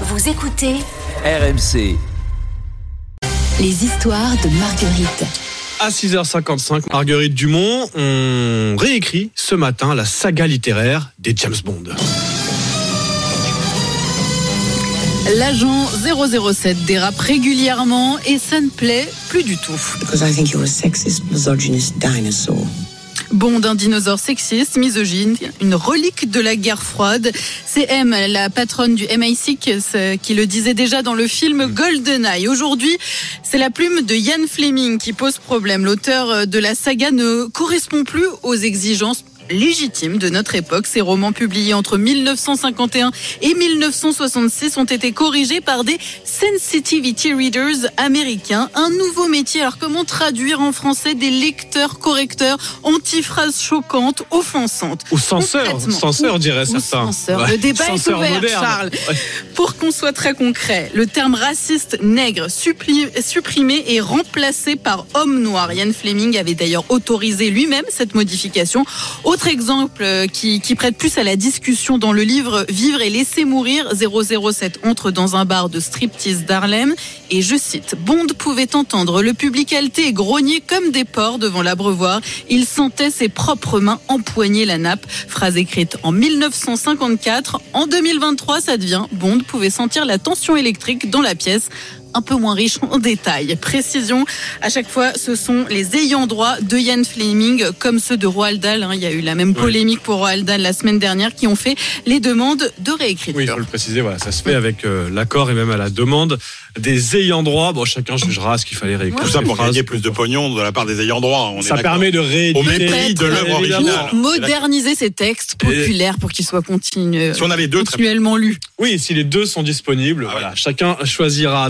Vous écoutez RMC. les histoires de Marguerite. À 6h55, Marguerite Dumont, on réécrit ce matin la saga littéraire des James Bond. L'agent 007 dérape régulièrement et ça ne plaît plus du tout. Because I think you're a sexist, misogynist dinosaur. Bond, un dinosaure sexiste, misogyne, une relique de la guerre froide. C'est M, la patronne du MI6, qui le disait déjà dans le film GoldenEye. Aujourd'hui, c'est la plume de Ian Fleming qui pose problème. L'auteur de la saga ne correspond plus aux exigences légitimes de notre époque. Ces romans publiés entre 1951 et 1966 ont été corrigés par des sensitivity readers américains. Un nouveau métier. Alors comment traduire en français des lecteurs correcteurs anti-phrases choquantes, offensantes? Ou censeur, Concrètement. censeur Ou- dirait certains. censeur. Ouais, Le débat censeur est ouvert, moderne. Charles. Ouais. Pour qu'on soit très concret, le terme raciste nègre supprimé et remplacé par homme noir. Ian Fleming avait d'ailleurs autorisé lui-même cette modification. Autre exemple euh, qui, prête plus à la discussion dans le livre Vivre et laisser mourir, 007 entre dans un bar de striptease d'Harlem et je cite, Bond pouvait entendre le public halter et grogner comme des porcs devant l'abreuvoir. Il sentait ses propres mains empoigner la nappe. Phrase écrite en 1954. En 2023, ça devient Bond pouvait sentir la tension électrique dans la pièce un peu moins riche en détails. Précision, à chaque fois, ce sont les ayants droit de Ian Fleming, comme ceux de Roald Dahl. hein. Il y a eu la même polémique pour Roald Dahl la semaine dernière, qui ont fait les demandes de réécriture. Oui, il faut le préciser, voilà, ça se fait avec euh, l'accord et même à la demande des ayants droit. Bon, chacun jugera ce qu'il fallait réécrire. Tout ça pour gagner plus de pognon de la part des ayants droit. On Ça permet de rééditer. Au mépris de l'œuvre originale. Moderniser ces textes populaires pour qu'ils soient continu- Si on avait deux, continuellement lus. Oui, si les deux sont disponibles, Ah voilà, chacun choisira.